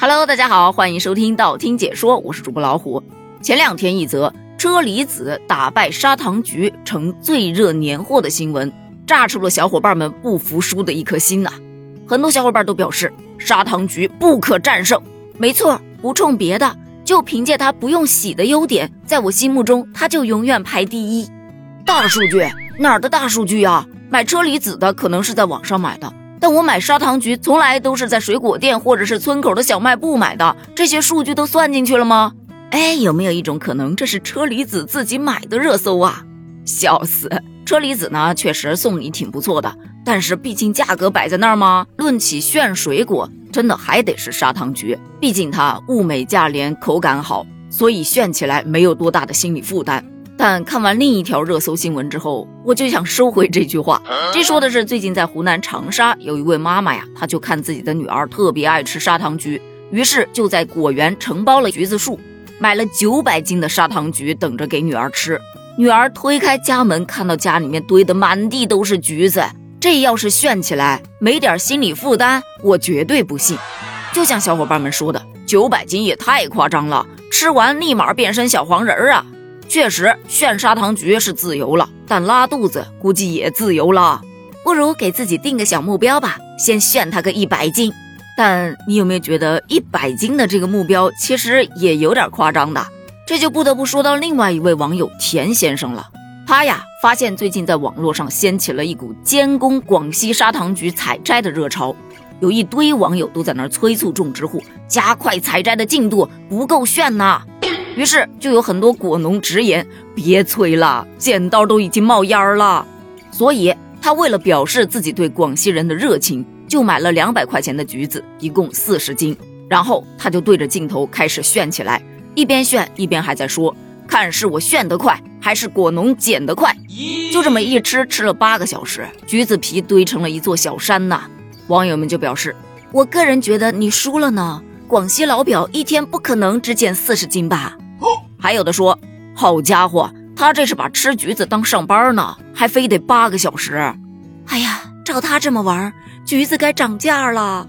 Hello，大家好，欢迎收听道听解说，我是主播老虎。前两天一则车厘子打败砂糖橘成最热年货的新闻，炸出了小伙伴们不服输的一颗心呐。很多小伙伴都表示砂糖橘不可战胜。没错，不冲别的，就凭借它不用洗的优点，在我心目中它就永远排第一。大数据哪儿的大数据呀？买车厘子的可能是在网上买的，但我买砂糖橘从来都是在水果店或者是村口的小卖部买的，这些数据都算进去了吗？哎，有没有一种可能，这是车厘子自己买的热搜啊？笑死！车厘子呢，确实送礼挺不错的，但是毕竟价格摆在那儿吗？论起炫水果，真的还得是砂糖橘，毕竟它物美价廉，口感好，所以炫起来没有多大的心理负担。但看完另一条热搜新闻之后，我就想收回这句话。这说的是最近在湖南长沙有一位妈妈呀，她就看自己的女儿特别爱吃砂糖橘，于是就在果园承包了橘子树，买了九百斤的砂糖橘，等着给女儿吃。女儿推开家门，看到家里面堆的满地都是橘子，这要是炫起来没点心理负担，我绝对不信。就像小伙伴们说的，九百斤也太夸张了，吃完立马变身小黄人儿啊！确实，炫砂糖橘是自由了，但拉肚子估计也自由了。不如给自己定个小目标吧，先炫它个一百斤。但你有没有觉得一百斤的这个目标其实也有点夸张的？这就不得不说到另外一位网友田先生了。他呀，发现最近在网络上掀起了一股监工广西砂糖橘采摘的热潮，有一堆网友都在那儿催促种植户加快采摘的进度，不够炫呐。于是就有很多果农直言：“别催了，剪刀都已经冒烟了。”所以他为了表示自己对广西人的热情，就买了两百块钱的橘子，一共四十斤。然后他就对着镜头开始炫起来，一边炫一边还在说：“看是我炫得快，还是果农捡得快？”就这么一吃，吃了八个小时，橘子皮堆成了一座小山呐。网友们就表示：“我个人觉得你输了呢，广西老表一天不可能只捡四十斤吧。”还有的说，好家伙，他这是把吃橘子当上班呢，还非得八个小时。哎呀，照他这么玩，橘子该涨价了。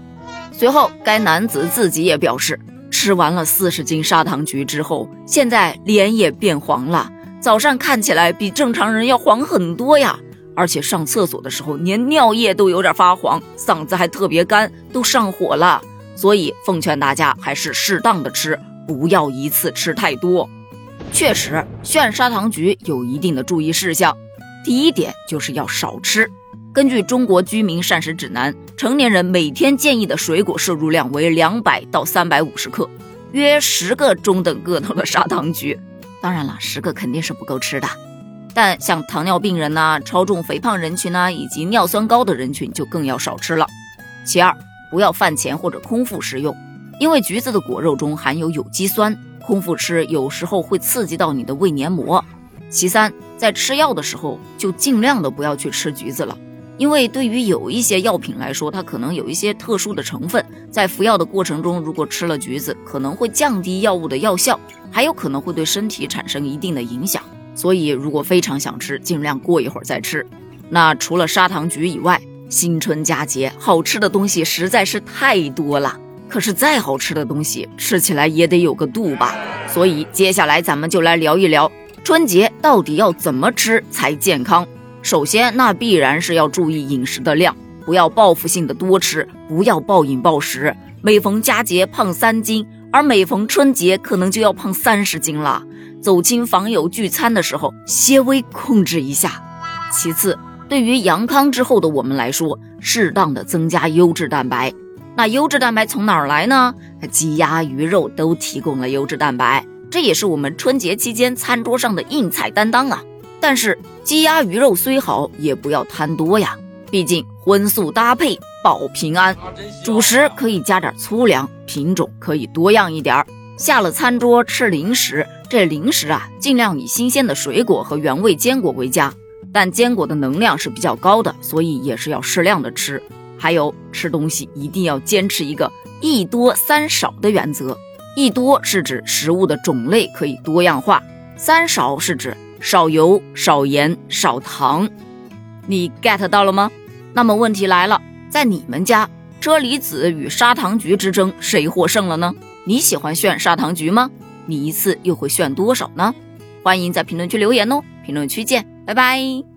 随后，该男子自己也表示，吃完了四十斤砂糖橘之后，现在脸也变黄了，早上看起来比正常人要黄很多呀。而且上厕所的时候，连尿液都有点发黄，嗓子还特别干，都上火了。所以，奉劝大家还是适当的吃，不要一次吃太多。确实，炫砂糖橘有一定的注意事项。第一点就是要少吃。根据《中国居民膳食指南》，成年人每天建议的水果摄入量为两百到三百五十克，约十个中等个头的砂糖橘。当然了，十个肯定是不够吃的。但像糖尿病人呐、超重肥胖人群呐，以及尿酸高的人群就更要少吃了。其二，不要饭前或者空腹食用，因为橘子的果肉中含有有机酸。空腹吃有时候会刺激到你的胃黏膜。其三，在吃药的时候就尽量的不要去吃橘子了，因为对于有一些药品来说，它可能有一些特殊的成分，在服药的过程中，如果吃了橘子，可能会降低药物的药效，还有可能会对身体产生一定的影响。所以，如果非常想吃，尽量过一会儿再吃。那除了砂糖橘以外，新春佳节好吃的东西实在是太多了。可是再好吃的东西，吃起来也得有个度吧。所以接下来咱们就来聊一聊春节到底要怎么吃才健康。首先，那必然是要注意饮食的量，不要报复性的多吃，不要暴饮暴食。每逢佳节胖三斤，而每逢春节可能就要胖三十斤了。走亲访友聚餐的时候，些微控制一下。其次，对于阳康之后的我们来说，适当的增加优质蛋白。那优质蛋白从哪儿来呢？鸡鸭鱼肉都提供了优质蛋白，这也是我们春节期间餐桌上的硬菜担当啊。但是鸡鸭鱼肉虽好，也不要贪多呀，毕竟荤素搭配保平安。主食可以加点粗粮，品种可以多样一点儿。下了餐桌吃零食，这零食啊，尽量以新鲜的水果和原味坚果为佳。但坚果的能量是比较高的，所以也是要适量的吃。还有吃东西一定要坚持一个一多三少的原则。一多是指食物的种类可以多样化，三少是指少油、少盐、少糖。你 get 到了吗？那么问题来了，在你们家车厘子与砂糖橘之争谁获胜了呢？你喜欢炫砂糖橘吗？你一次又会炫多少呢？欢迎在评论区留言哦！评论区见，拜拜。